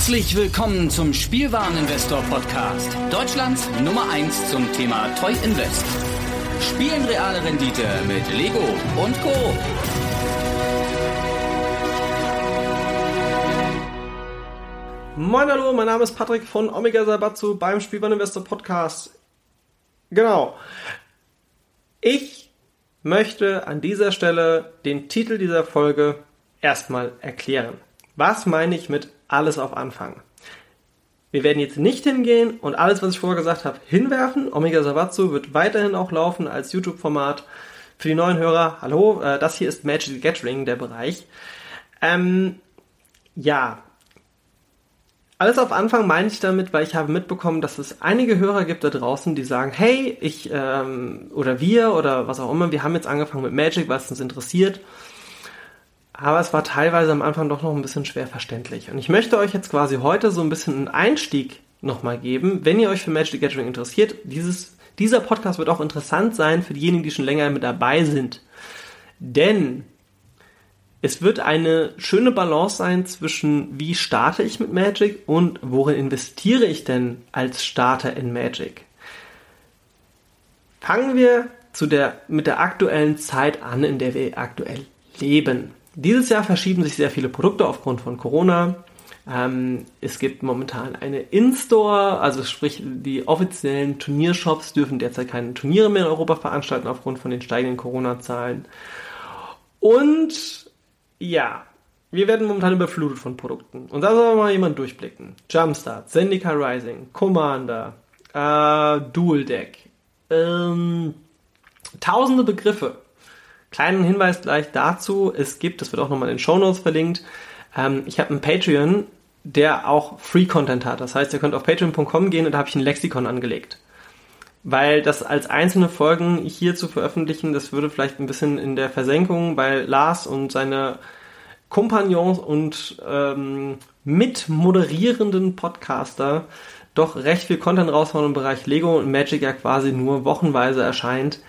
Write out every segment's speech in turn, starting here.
Herzlich willkommen zum Spielwareninvestor Podcast. Deutschlands Nummer 1 zum Thema Toy Invest. Spielen reale Rendite mit Lego und Co. Moin hallo, mein Name ist Patrick von Omega Sabatsu beim Spielwareninvestor Podcast. Genau. Ich möchte an dieser Stelle den Titel dieser Folge erstmal erklären. Was meine ich mit alles auf Anfang? Wir werden jetzt nicht hingehen und alles, was ich vorher gesagt habe, hinwerfen. Omega Savatsu wird weiterhin auch laufen als YouTube-Format. Für die neuen Hörer, hallo, äh, das hier ist Magic the Gathering, der Bereich. Ähm, ja, alles auf Anfang meine ich damit, weil ich habe mitbekommen, dass es einige Hörer gibt da draußen, die sagen, hey, ich ähm, oder wir oder was auch immer, wir haben jetzt angefangen mit Magic, was uns interessiert aber es war teilweise am Anfang doch noch ein bisschen schwer verständlich. Und ich möchte euch jetzt quasi heute so ein bisschen einen Einstieg nochmal geben, wenn ihr euch für Magic the Gathering interessiert. Dieses, dieser Podcast wird auch interessant sein für diejenigen, die schon länger mit dabei sind. Denn es wird eine schöne Balance sein zwischen wie starte ich mit Magic und worin investiere ich denn als Starter in Magic. Fangen wir zu der, mit der aktuellen Zeit an, in der wir aktuell leben. Dieses Jahr verschieben sich sehr viele Produkte aufgrund von Corona. Ähm, es gibt momentan eine In-Store, also sprich die offiziellen Turniershops dürfen derzeit keine Turniere mehr in Europa veranstalten aufgrund von den steigenden Corona-Zahlen. Und ja, wir werden momentan überflutet von Produkten. Und da soll mal jemand durchblicken. Jumpstart, Zendika Rising, Commander, äh, Dual Deck, ähm, tausende Begriffe. Kleinen Hinweis gleich dazu, es gibt, das wird auch nochmal in den Show Notes verlinkt, ähm, ich habe einen Patreon, der auch Free-Content hat. Das heißt, ihr könnt auf patreon.com gehen und da habe ich ein Lexikon angelegt. Weil das als einzelne Folgen hier zu veröffentlichen, das würde vielleicht ein bisschen in der Versenkung, weil Lars und seine Kompagnons und ähm, mitmoderierenden Podcaster doch recht viel Content raushauen im Bereich Lego und Magic ja quasi nur wochenweise erscheint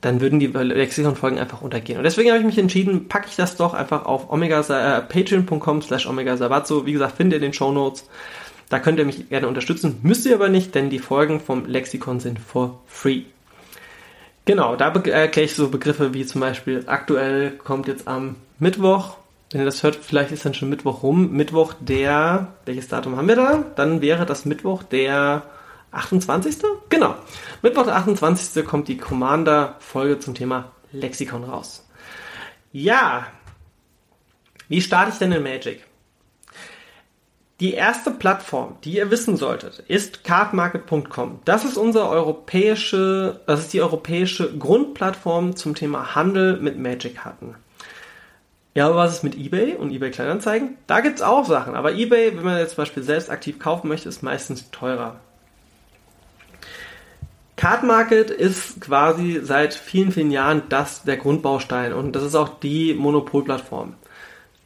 dann würden die Lexikon-Folgen einfach untergehen. Und deswegen habe ich mich entschieden, packe ich das doch einfach auf äh, patreon.com slash omega sabatzo. Wie gesagt, findet ihr in den Show Notes. Da könnt ihr mich gerne unterstützen. Müsst ihr aber nicht, denn die Folgen vom Lexikon sind for free. Genau, da erkläre ich so Begriffe wie zum Beispiel aktuell kommt jetzt am Mittwoch, wenn ihr das hört, vielleicht ist dann schon Mittwoch rum. Mittwoch der, welches Datum haben wir da? Dann wäre das Mittwoch der 28. Genau. Mittwoch der 28. kommt die Commander-Folge zum Thema Lexikon raus. Ja. Wie starte ich denn in Magic? Die erste Plattform, die ihr wissen solltet, ist cardmarket.com. Das ist unsere europäische, das ist die europäische Grundplattform zum Thema Handel mit Magic-Karten. Ja, aber was ist mit eBay und eBay Kleinanzeigen? Da gibt's auch Sachen, aber eBay, wenn man jetzt zum Beispiel selbst aktiv kaufen möchte, ist meistens teurer. Card Market ist quasi seit vielen, vielen Jahren das der Grundbaustein und das ist auch die Monopolplattform.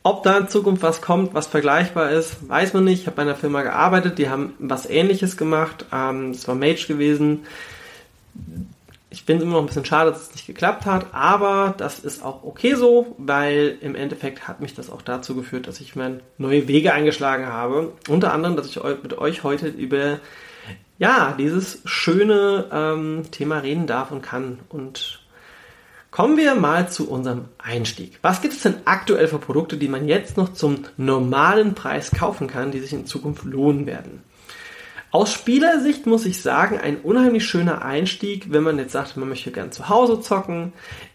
Ob da in Zukunft was kommt, was vergleichbar ist, weiß man nicht. Ich habe bei einer Firma gearbeitet, die haben was ähnliches gemacht. Ähm, das war Mage gewesen. Ich finde es immer noch ein bisschen schade, dass es nicht geklappt hat, aber das ist auch okay so, weil im Endeffekt hat mich das auch dazu geführt, dass ich meine neue Wege eingeschlagen habe. Unter anderem, dass ich mit euch heute über ja, dieses schöne ähm, Thema reden darf und kann. Und kommen wir mal zu unserem Einstieg. Was gibt es denn aktuell für Produkte, die man jetzt noch zum normalen Preis kaufen kann, die sich in Zukunft lohnen werden? Aus Spielersicht muss ich sagen, ein unheimlich schöner Einstieg, wenn man jetzt sagt, man möchte gern zu Hause zocken,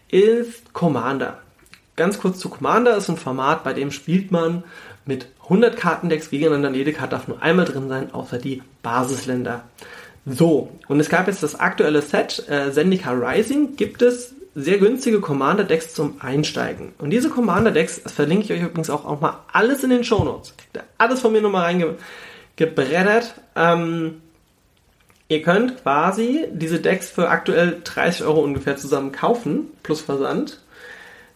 ist Commander. Ganz kurz zu Commander ist ein Format, bei dem spielt man mit 100 Kartendecks gegeneinander. Jede Karte darf nur einmal drin sein, außer die Basisländer. So, und es gab jetzt das aktuelle Set, äh, Zendika Rising, gibt es sehr günstige Commander-Decks zum Einsteigen. Und diese Commander-Decks, verlinke ich euch übrigens auch, auch mal alles in den Show Notes. Alles von mir nochmal reingebreddert. Ähm, ihr könnt quasi diese Decks für aktuell 30 Euro ungefähr zusammen kaufen, plus Versand.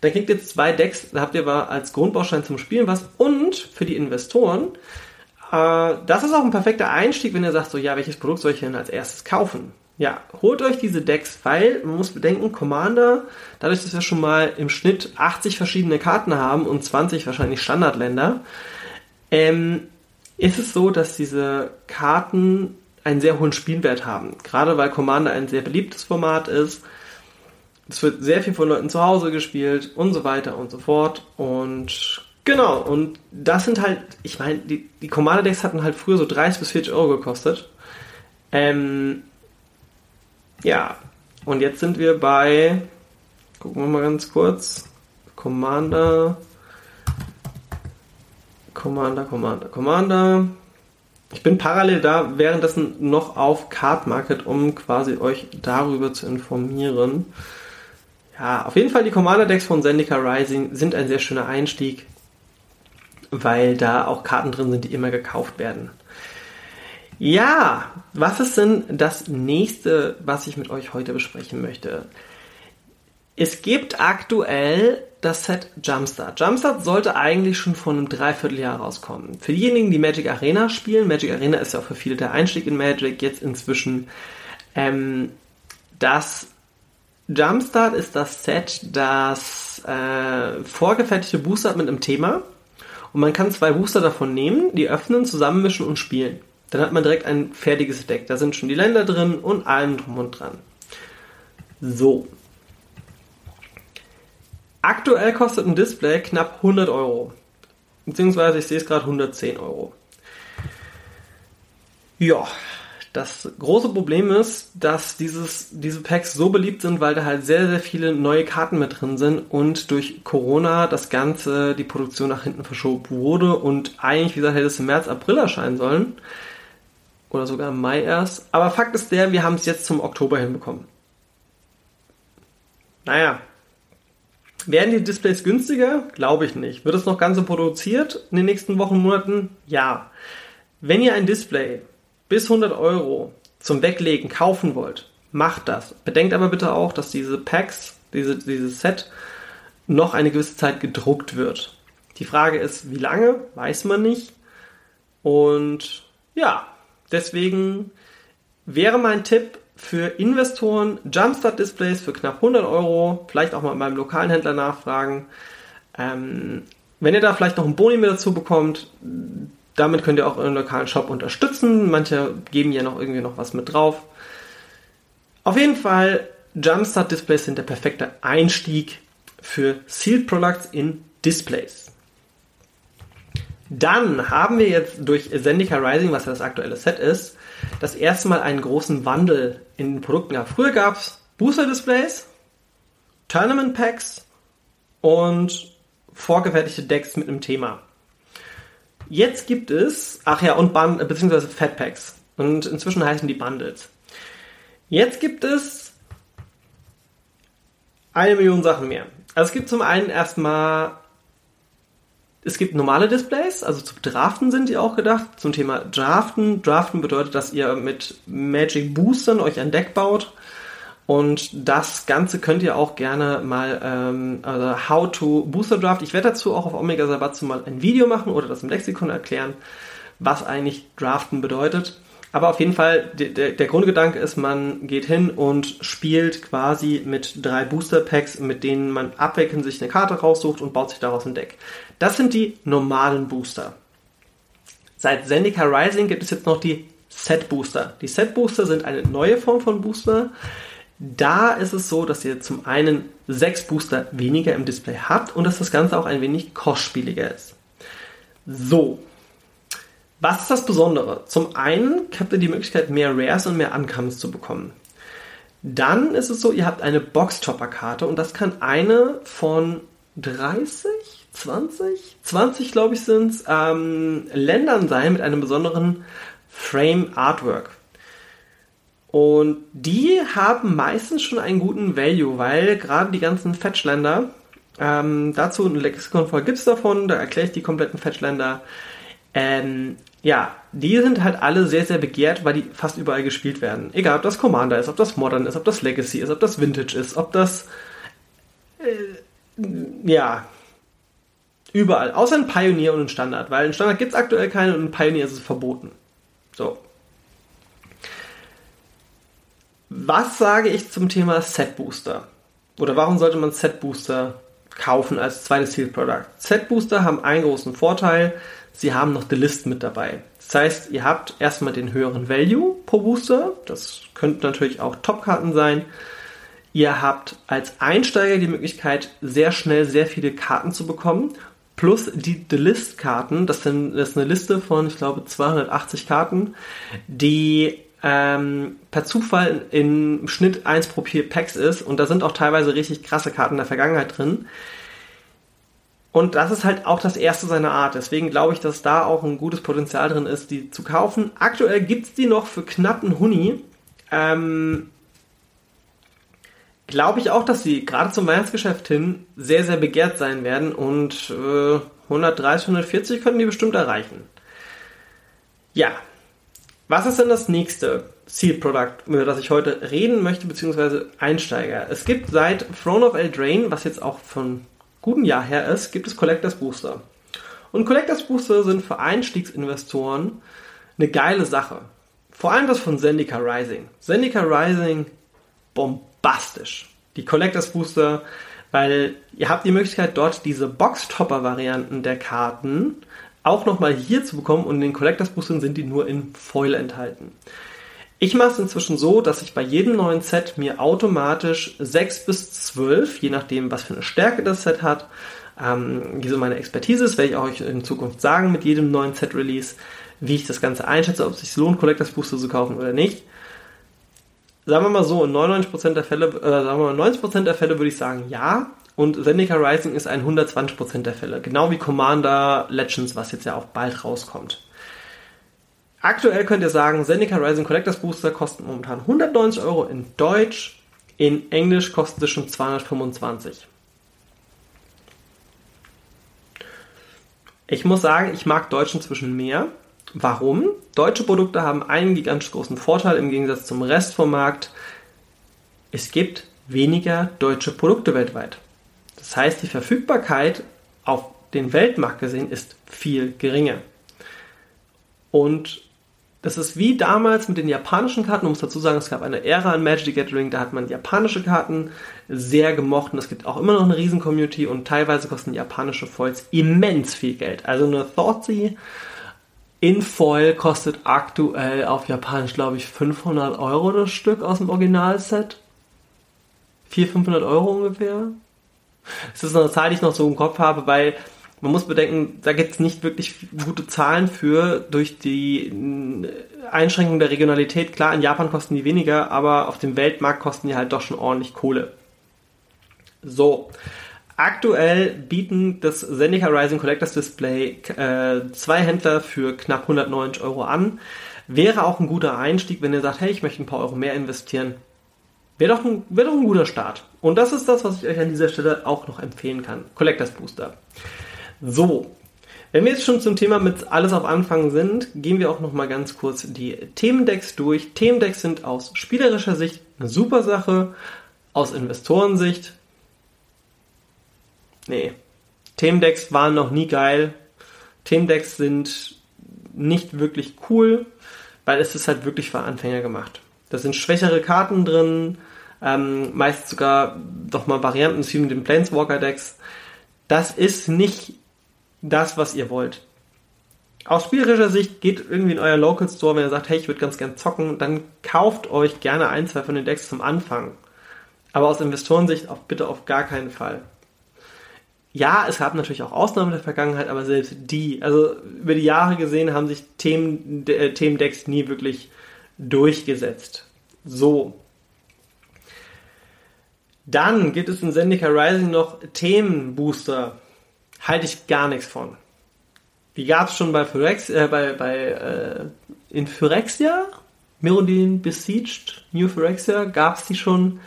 Dann kriegt ihr zwei Decks, da habt ihr aber als Grundbaustein zum Spielen was und für die Investoren, äh, das ist auch ein perfekter Einstieg, wenn ihr sagt, so ja, welches Produkt soll ich denn als erstes kaufen? Ja, holt euch diese Decks, weil man muss bedenken, Commander, dadurch, dass wir schon mal im Schnitt 80 verschiedene Karten haben und 20 wahrscheinlich Standardländer, ähm, ist es so, dass diese Karten einen sehr hohen Spielwert haben. Gerade weil Commander ein sehr beliebtes Format ist. Es wird sehr viel von Leuten zu Hause gespielt und so weiter und so fort. Und genau, und das sind halt, ich meine, die, die Commander-Decks hatten halt früher so 30 bis 40 Euro gekostet. Ähm, ja, und jetzt sind wir bei, gucken wir mal ganz kurz, Commander, Commander, Commander, Commander. Ich bin parallel da währenddessen noch auf Card Market, um quasi euch darüber zu informieren. Ja, auf jeden Fall die Commander Decks von Zendika Rising sind ein sehr schöner Einstieg, weil da auch Karten drin sind, die immer gekauft werden. Ja, was ist denn das nächste, was ich mit euch heute besprechen möchte? Es gibt aktuell das Set Jumpstart. Jumpstart sollte eigentlich schon vor einem Dreivierteljahr rauskommen. Für diejenigen, die Magic Arena spielen, Magic Arena ist ja auch für viele der Einstieg in Magic jetzt inzwischen. Ähm, das Jumpstart ist das Set, das äh, vorgefertigte Booster hat mit einem Thema. Und man kann zwei Booster davon nehmen, die öffnen, zusammenmischen und spielen. Dann hat man direkt ein fertiges Deck. Da sind schon die Länder drin und allem drum und dran. So, Aktuell kostet ein Display knapp 100 Euro. Beziehungsweise ich sehe es gerade 110 Euro. Ja, das große Problem ist, dass dieses, diese Packs so beliebt sind, weil da halt sehr, sehr viele neue Karten mit drin sind und durch Corona das Ganze, die Produktion nach hinten verschoben wurde und eigentlich, wie gesagt, hätte es im März, April erscheinen sollen. Oder sogar im Mai erst. Aber Fakt ist der, wir haben es jetzt zum Oktober hinbekommen. Naja, werden die Displays günstiger? Glaube ich nicht. Wird es noch Ganze produziert in den nächsten Wochen, Monaten? Ja. Wenn ihr ein Display bis 100 Euro zum Weglegen kaufen wollt, macht das. Bedenkt aber bitte auch, dass diese Packs, diese, dieses Set, noch eine gewisse Zeit gedruckt wird. Die Frage ist, wie lange? Weiß man nicht. Und ja, deswegen wäre mein Tipp, für Investoren Jumpstart-Displays für knapp 100 Euro. Vielleicht auch mal beim lokalen Händler nachfragen. Ähm, wenn ihr da vielleicht noch einen Boni mit dazu bekommt, damit könnt ihr auch euren lokalen Shop unterstützen. Manche geben ja noch irgendwie noch was mit drauf. Auf jeden Fall, Jumpstart-Displays sind der perfekte Einstieg für Sealed Products in Displays. Dann haben wir jetzt durch Zendika Rising, was ja das aktuelle Set ist, das erste Mal einen großen Wandel in den Produkten gehabt. Früher gab es Booster-Displays, Tournament-Packs und vorgefertigte Decks mit einem Thema. Jetzt gibt es, ach ja, und Bund, beziehungsweise Fat Packs. Und inzwischen heißen die Bundles. Jetzt gibt es eine Million Sachen mehr. Also es gibt zum einen erstmal es gibt normale Displays, also zum Draften sind die auch gedacht. Zum Thema Draften. Draften bedeutet, dass ihr mit Magic Boostern euch ein Deck baut. Und das Ganze könnt ihr auch gerne mal, ähm, also How to Booster Draft. Ich werde dazu auch auf Omega Sabatsu mal ein Video machen oder das im Lexikon erklären, was eigentlich Draften bedeutet. Aber auf jeden Fall, der, der Grundgedanke ist, man geht hin und spielt quasi mit drei Booster Packs, mit denen man abwechselnd sich eine Karte raussucht und baut sich daraus ein Deck. Das sind die normalen Booster. Seit Zendika Rising gibt es jetzt noch die Set Booster. Die Set Booster sind eine neue Form von Booster. Da ist es so, dass ihr zum einen sechs Booster weniger im Display habt und dass das Ganze auch ein wenig kostspieliger ist. So, was ist das Besondere? Zum einen habt ihr die Möglichkeit, mehr Rares und mehr Uncomes zu bekommen. Dann ist es so, ihr habt eine Boxtopper-Karte und das kann eine von 30, 20, 20 glaube ich sind ähm, Ländern sein mit einem besonderen Frame Artwork. Und die haben meistens schon einen guten Value, weil gerade die ganzen Fetchländer, ähm, dazu ein Lexikon voll gibt's davon, da erkläre ich die kompletten Fetchländer. Ähm, ja, die sind halt alle sehr, sehr begehrt, weil die fast überall gespielt werden. Egal, ob das Commander ist, ob das Modern ist, ob das Legacy ist, ob das Vintage ist, ob das. Äh, ja. Überall. Außer ein Pioneer und ein Standard, weil ein Standard gibt es aktuell keine und ein Pioneer ist es verboten. So. Was sage ich zum Thema Set Booster? Oder warum sollte man Set Booster kaufen als zweites Zielprodukt. Z-Booster haben einen großen Vorteil, sie haben noch The List mit dabei. Das heißt, ihr habt erstmal den höheren Value pro Booster, das könnten natürlich auch Top-Karten sein. Ihr habt als Einsteiger die Möglichkeit, sehr schnell sehr viele Karten zu bekommen. Plus die The List Karten, das, sind, das ist eine Liste von, ich glaube, 280 Karten, die ähm, per Zufall im Schnitt 1 pro 4 Packs ist und da sind auch teilweise richtig krasse Karten der Vergangenheit drin. Und das ist halt auch das erste seiner Art. Deswegen glaube ich, dass da auch ein gutes Potenzial drin ist, die zu kaufen. Aktuell gibt es die noch für knapp einen Huni. Ähm, glaube ich auch, dass sie gerade zum Weihnachtsgeschäft hin sehr, sehr begehrt sein werden und äh, 130, 140 könnten die bestimmt erreichen. Ja, was ist denn das nächste Zielprodukt, über das ich heute reden möchte, beziehungsweise Einsteiger? Es gibt seit Throne of Eldraine, was jetzt auch von gutem Jahr her ist, gibt es Collectors Booster. Und Collectors Booster sind für Einstiegsinvestoren eine geile Sache. Vor allem das von Zendika Rising. Zendika Rising, bombastisch. Die Collectors Booster, weil ihr habt die Möglichkeit, dort diese Box-Topper-Varianten der Karten auch nochmal hier zu bekommen und in den Collectors Boostern sind die nur in Foil enthalten. Ich mache es inzwischen so, dass ich bei jedem neuen Set mir automatisch 6 bis 12, je nachdem, was für eine Stärke das Set hat, ähm, wie so meine Expertise ist, werde ich euch in Zukunft sagen mit jedem neuen Set-Release, wie ich das Ganze einschätze, ob es sich lohnt, Collectors Booster zu kaufen oder nicht. Sagen wir mal so, in 99% der Fälle, äh, sagen wir mal 90% der Fälle würde ich sagen ja, und Zendika Rising ist ein 120% der Fälle. Genau wie Commander Legends, was jetzt ja auch bald rauskommt. Aktuell könnt ihr sagen, Zendika Rising Collectors Booster kosten momentan 190 Euro in Deutsch. In Englisch kostet es schon 225. Ich muss sagen, ich mag Deutsch inzwischen mehr. Warum? Deutsche Produkte haben einen gigantisch großen Vorteil im Gegensatz zum Rest vom Markt. Es gibt weniger deutsche Produkte weltweit. Das heißt, die Verfügbarkeit auf den Weltmarkt gesehen ist viel geringer. Und das ist wie damals mit den japanischen Karten. Man muss dazu sagen, es gab eine Ära an Magic the Gathering, da hat man japanische Karten sehr gemocht und es gibt auch immer noch eine riesen Community und teilweise kosten japanische Foils immens viel Geld. Also eine Thoughtsea in Foil kostet aktuell auf Japanisch, glaube ich, 500 Euro das Stück aus dem Originalset. 400, 500 Euro ungefähr. Das ist eine Zahl, die ich noch so im Kopf habe, weil man muss bedenken, da gibt es nicht wirklich gute Zahlen für durch die äh, Einschränkung der Regionalität. Klar, in Japan kosten die weniger, aber auf dem Weltmarkt kosten die halt doch schon ordentlich Kohle. So. Aktuell bieten das Zendika Rising Collectors Display äh, zwei Händler für knapp 190 Euro an. Wäre auch ein guter Einstieg, wenn ihr sagt, hey, ich möchte ein paar Euro mehr investieren. Wäre doch, ein, wäre doch ein guter Start. Und das ist das, was ich euch an dieser Stelle auch noch empfehlen kann. Collectors Booster. So. Wenn wir jetzt schon zum Thema mit alles auf Anfang sind, gehen wir auch noch mal ganz kurz die Themendecks durch. Themendecks sind aus spielerischer Sicht eine super Sache, aus Investorensicht nee. Themendecks waren noch nie geil. Themendecks sind nicht wirklich cool, weil es ist halt wirklich für Anfänger gemacht. Da sind schwächere Karten drin, ähm, meist sogar doch mal Varianten mit den Planeswalker-Decks. Das ist nicht das, was ihr wollt. Aus spielerischer Sicht geht irgendwie in euer Local Store, wenn ihr sagt, hey, ich würde ganz gern zocken, dann kauft euch gerne ein, zwei von den Decks zum Anfang. Aber aus Investorensicht auch bitte auf gar keinen Fall. Ja, es gab natürlich auch Ausnahmen der Vergangenheit, aber selbst die, also über die Jahre gesehen, haben sich Themen, äh, Themendecks nie wirklich durchgesetzt. So. Dann gibt es in Zendika Rising noch Themenbooster. Halte ich gar nichts von. Die gab es schon bei, Phyrex, äh, bei, bei äh, in Phyrexia, Mirrodin Besieged, New Phyrexia, gab es die schon.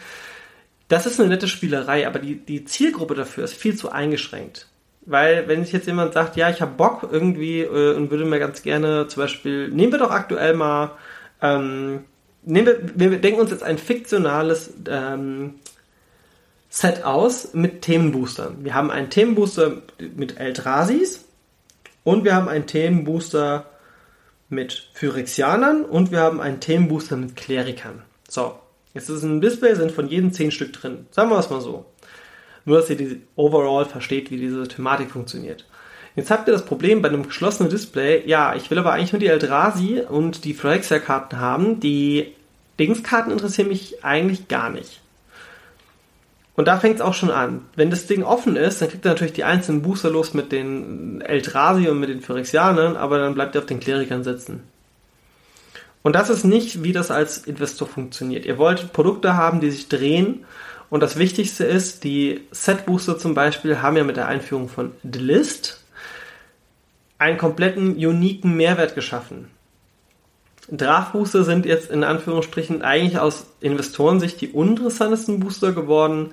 Das ist eine nette Spielerei, aber die, die Zielgruppe dafür ist viel zu eingeschränkt. Weil wenn sich jetzt jemand sagt, ja, ich habe Bock irgendwie äh, und würde mir ganz gerne zum Beispiel, nehmen wir doch aktuell mal ähm, nehmen wir, wir denken uns jetzt ein fiktionales ähm, Set aus mit Themenboostern. Wir haben einen Themenbooster mit Eldrasis und wir haben einen Themenbooster mit Phyrexianern und wir haben einen Themenbooster mit Klerikern. So, jetzt ist ein Display, sind von jedem 10 Stück drin. Sagen wir es mal so. Nur, dass ihr die overall versteht, wie diese Thematik funktioniert. Jetzt habt ihr das Problem bei einem geschlossenen Display, ja, ich will aber eigentlich nur die Eldrazi und die Phyrexia-Karten haben. Die Dingskarten interessieren mich eigentlich gar nicht. Und da fängt es auch schon an. Wenn das Ding offen ist, dann kriegt er natürlich die einzelnen Booster los mit den Eldrazi und mit den Phyrexianern, aber dann bleibt er auf den Klerikern sitzen. Und das ist nicht, wie das als Investor funktioniert. Ihr wollt Produkte haben, die sich drehen. Und das Wichtigste ist, die Set Booster zum Beispiel haben ja mit der Einführung von The List einen kompletten, uniken Mehrwert geschaffen. Draftbooster sind jetzt in Anführungsstrichen eigentlich aus Investorensicht die uninteressantesten Booster geworden.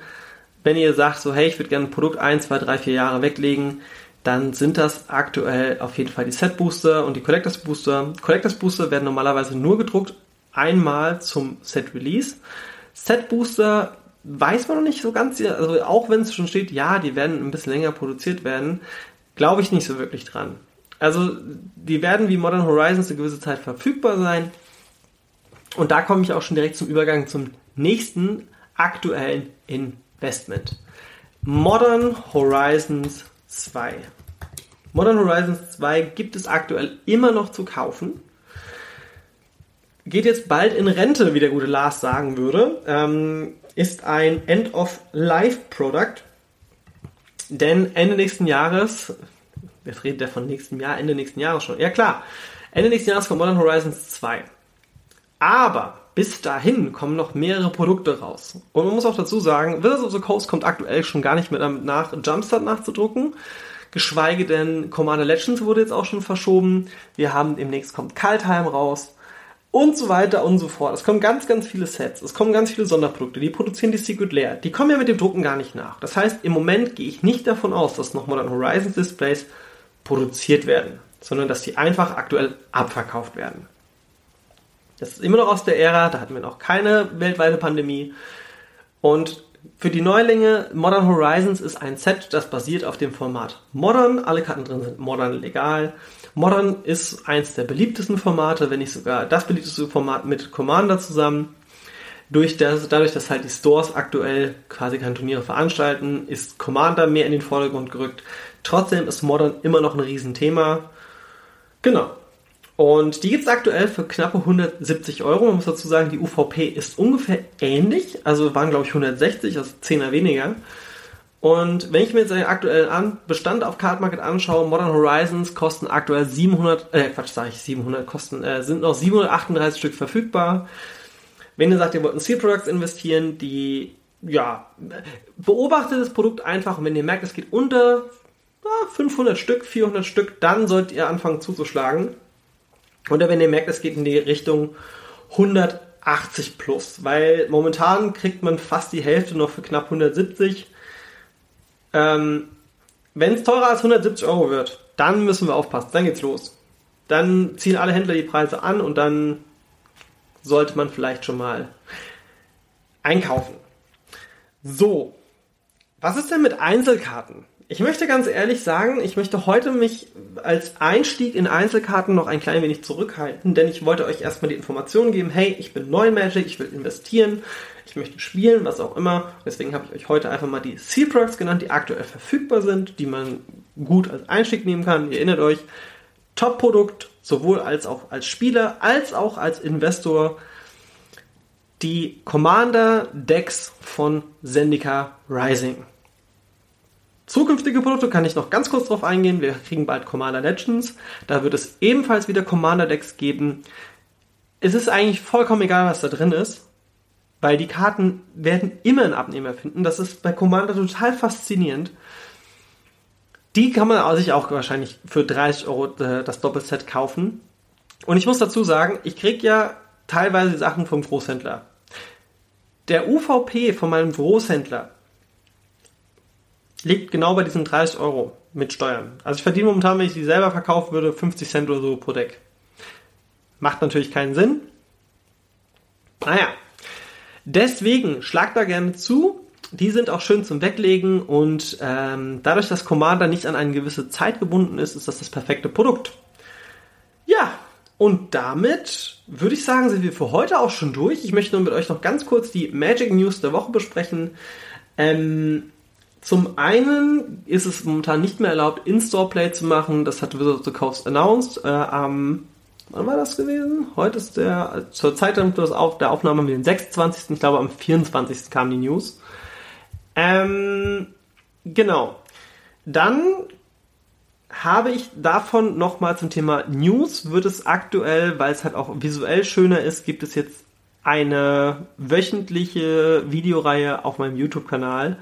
Wenn ihr sagt, so hey, ich würde gerne ein Produkt 1, 2, 3, 4 Jahre weglegen, dann sind das aktuell auf jeden Fall die Set Booster und die Collectors Booster. Collectors Booster werden normalerweise nur gedruckt einmal zum Set Release. Set Booster weiß man noch nicht so ganz, also auch wenn es schon steht, ja, die werden ein bisschen länger produziert werden, glaube ich nicht so wirklich dran. Also die werden wie Modern Horizons eine gewisse Zeit verfügbar sein. Und da komme ich auch schon direkt zum Übergang zum nächsten aktuellen Investment. Modern Horizons 2. Modern Horizons 2 gibt es aktuell immer noch zu kaufen. Geht jetzt bald in Rente, wie der gute Lars sagen würde. Ähm, ist ein End-of-Life-Product. Denn Ende nächsten Jahres Wer redet der von nächstem Jahr, Ende nächsten Jahres schon? Ja klar, Ende nächsten Jahres kommt Modern Horizons 2. Aber bis dahin kommen noch mehrere Produkte raus. Und man muss auch dazu sagen, Wizards of the Coast kommt aktuell schon gar nicht mehr damit nach, Jumpstart nachzudrucken. Geschweige denn Commander Legends wurde jetzt auch schon verschoben. Wir haben demnächst kommt Kaltheim raus und so weiter und so fort. Es kommen ganz, ganz viele Sets, es kommen ganz viele Sonderprodukte, die produzieren die Secret Lair. Die kommen ja mit dem Drucken gar nicht nach. Das heißt, im Moment gehe ich nicht davon aus, dass noch Modern Horizons Displays produziert werden, sondern dass die einfach aktuell abverkauft werden. Das ist immer noch aus der Ära, da hatten wir noch keine weltweite Pandemie. Und für die Neulinge, Modern Horizons ist ein Set, das basiert auf dem Format Modern. Alle Karten drin sind Modern legal. Modern ist eins der beliebtesten Formate, wenn nicht sogar das beliebteste Format mit Commander zusammen. Durch das, dadurch, dass halt die Stores aktuell quasi keine Turniere veranstalten, ist Commander mehr in den Vordergrund gerückt. Trotzdem ist Modern immer noch ein Riesenthema. Genau. Und die gibt es aktuell für knappe 170 Euro. Man muss dazu sagen, die UVP ist ungefähr ähnlich. Also waren, glaube ich, 160, also 10er weniger. Und wenn ich mir jetzt den aktuellen Bestand auf Card Market anschaue, Modern Horizons kosten aktuell 700, äh, Quatsch, sage ich 700, kosten, äh, sind noch 738 Stück verfügbar. Wenn ihr sagt, ihr wollt in Seal Products investieren, die, ja, beobachtet das Produkt einfach und wenn ihr merkt, es geht unter 500 Stück, 400 Stück, dann solltet ihr anfangen zuzuschlagen. Oder wenn ihr merkt, es geht in die Richtung 180 plus, weil momentan kriegt man fast die Hälfte noch für knapp 170. Ähm, wenn es teurer als 170 Euro wird, dann müssen wir aufpassen, dann geht's los. Dann ziehen alle Händler die Preise an und dann sollte man vielleicht schon mal einkaufen. So, was ist denn mit Einzelkarten? Ich möchte ganz ehrlich sagen, ich möchte heute mich als Einstieg in Einzelkarten noch ein klein wenig zurückhalten, denn ich wollte euch erstmal die Information geben, hey, ich bin neu in Magic, ich will investieren, ich möchte spielen, was auch immer. Deswegen habe ich euch heute einfach mal die Seal genannt, die aktuell verfügbar sind, die man gut als Einstieg nehmen kann. Ihr erinnert euch, Top-Produkt, sowohl als auch als Spieler, als auch als Investor. Die Commander Decks von Zendika Rising. Zukünftige Produkte kann ich noch ganz kurz drauf eingehen. Wir kriegen bald Commander Legends. Da wird es ebenfalls wieder Commander Decks geben. Es ist eigentlich vollkommen egal, was da drin ist, weil die Karten werden immer einen Abnehmer finden. Das ist bei Commander total faszinierend. Die kann man sich auch wahrscheinlich für 30 Euro äh, das Doppelset kaufen. Und ich muss dazu sagen, ich kriege ja teilweise Sachen vom Großhändler. Der UVP von meinem Großhändler liegt genau bei diesen 30 Euro mit Steuern. Also ich verdiene momentan, wenn ich die selber verkaufen würde, 50 Cent oder so pro Deck. Macht natürlich keinen Sinn. Naja, deswegen schlagt da gerne zu. Die sind auch schön zum Weglegen und ähm, dadurch, dass Commander nicht an eine gewisse Zeit gebunden ist, ist das das perfekte Produkt. Ja, und damit würde ich sagen, sind wir für heute auch schon durch. Ich möchte nur mit euch noch ganz kurz die Magic News der Woche besprechen. Ähm, Zum einen ist es momentan nicht mehr erlaubt, In-Store-Play zu machen. Das hat Wizards of the Coast announced. Äh, am, wann war das gewesen? Heute ist der, zur Zeit der Aufnahme wir den 26. Ich glaube, am 24. kam die News. Ähm, genau. Dann habe ich davon nochmal zum Thema News, wird es aktuell, weil es halt auch visuell schöner ist, gibt es jetzt eine wöchentliche Videoreihe auf meinem YouTube-Kanal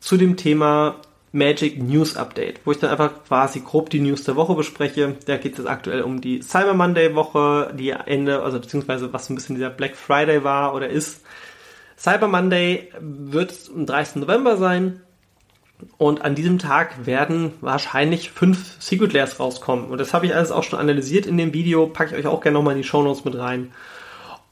zu dem Thema Magic News Update, wo ich dann einfach quasi grob die News der Woche bespreche. Da geht es jetzt aktuell um die Cyber Monday Woche, die Ende, also beziehungsweise was ein bisschen dieser Black Friday war oder ist. Cyber Monday wird am 30. November sein. Und an diesem Tag werden wahrscheinlich fünf Secret Layers rauskommen. Und das habe ich alles auch schon analysiert in dem Video. Packe ich euch auch gerne nochmal in die Show Notes mit rein.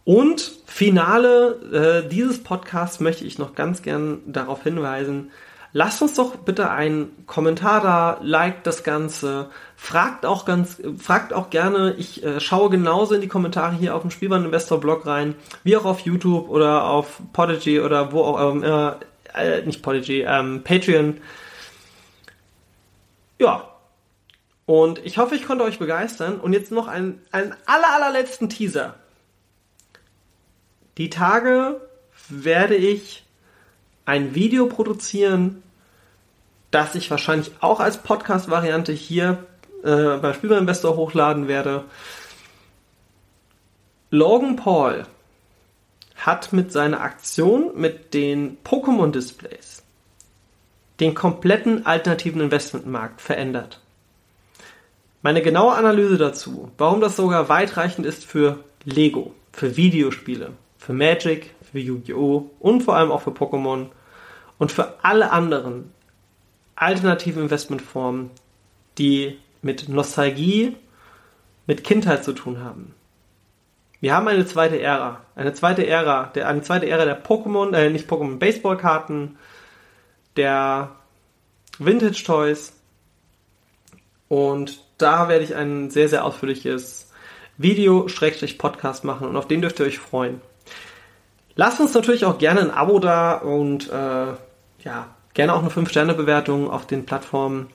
Und Finale äh, dieses Podcasts möchte ich noch ganz gern darauf hinweisen, lasst uns doch bitte einen Kommentar da, liked das Ganze, fragt auch ganz, fragt auch gerne, ich äh, schaue genauso in die Kommentare hier auf dem Spielbahn Investor Blog rein, wie auch auf YouTube oder auf Podigy oder wo auch ähm, äh, äh, nicht Podigy, ähm, Patreon. Ja. Und ich hoffe, ich konnte euch begeistern. Und jetzt noch einen, einen aller, allerletzten Teaser. Die Tage werde ich ein Video produzieren, das ich wahrscheinlich auch als Podcast-Variante hier äh, beim Spielerinvestor hochladen werde. Logan Paul hat mit seiner Aktion mit den Pokémon-Displays den kompletten alternativen Investmentmarkt verändert. Meine genaue Analyse dazu, warum das sogar weitreichend ist für Lego, für Videospiele, für Magic, für Yu-Gi-Oh! und vor allem auch für Pokémon und für alle anderen alternativen Investmentformen, die mit Nostalgie, mit Kindheit zu tun haben. Wir haben eine zweite Ära. Eine zweite Ära, der, eine zweite Ära der Pokémon, äh, nicht Pokémon, Baseballkarten, der Vintage Toys. Und da werde ich ein sehr, sehr ausführliches Video-Podcast machen und auf den dürft ihr euch freuen. Lasst uns natürlich auch gerne ein Abo da und äh, ja, gerne auch eine 5-Sterne-Bewertung auf den Plattformen.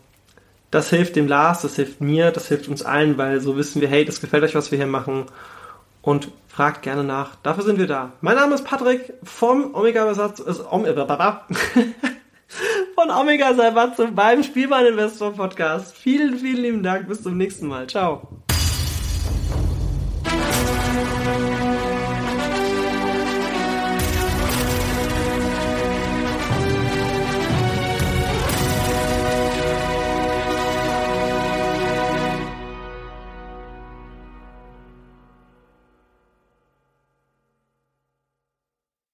Das hilft dem Lars, das hilft mir, das hilft uns allen, weil so wissen wir, hey, das gefällt euch, was wir hier machen und fragt gerne nach. Dafür sind wir da. Mein Name ist Patrick vom Omega Besatz, ist Om, äh, von Omega Salvatze beim Spielbahn Investor Podcast. Vielen, vielen lieben Dank. Bis zum nächsten Mal. Ciao.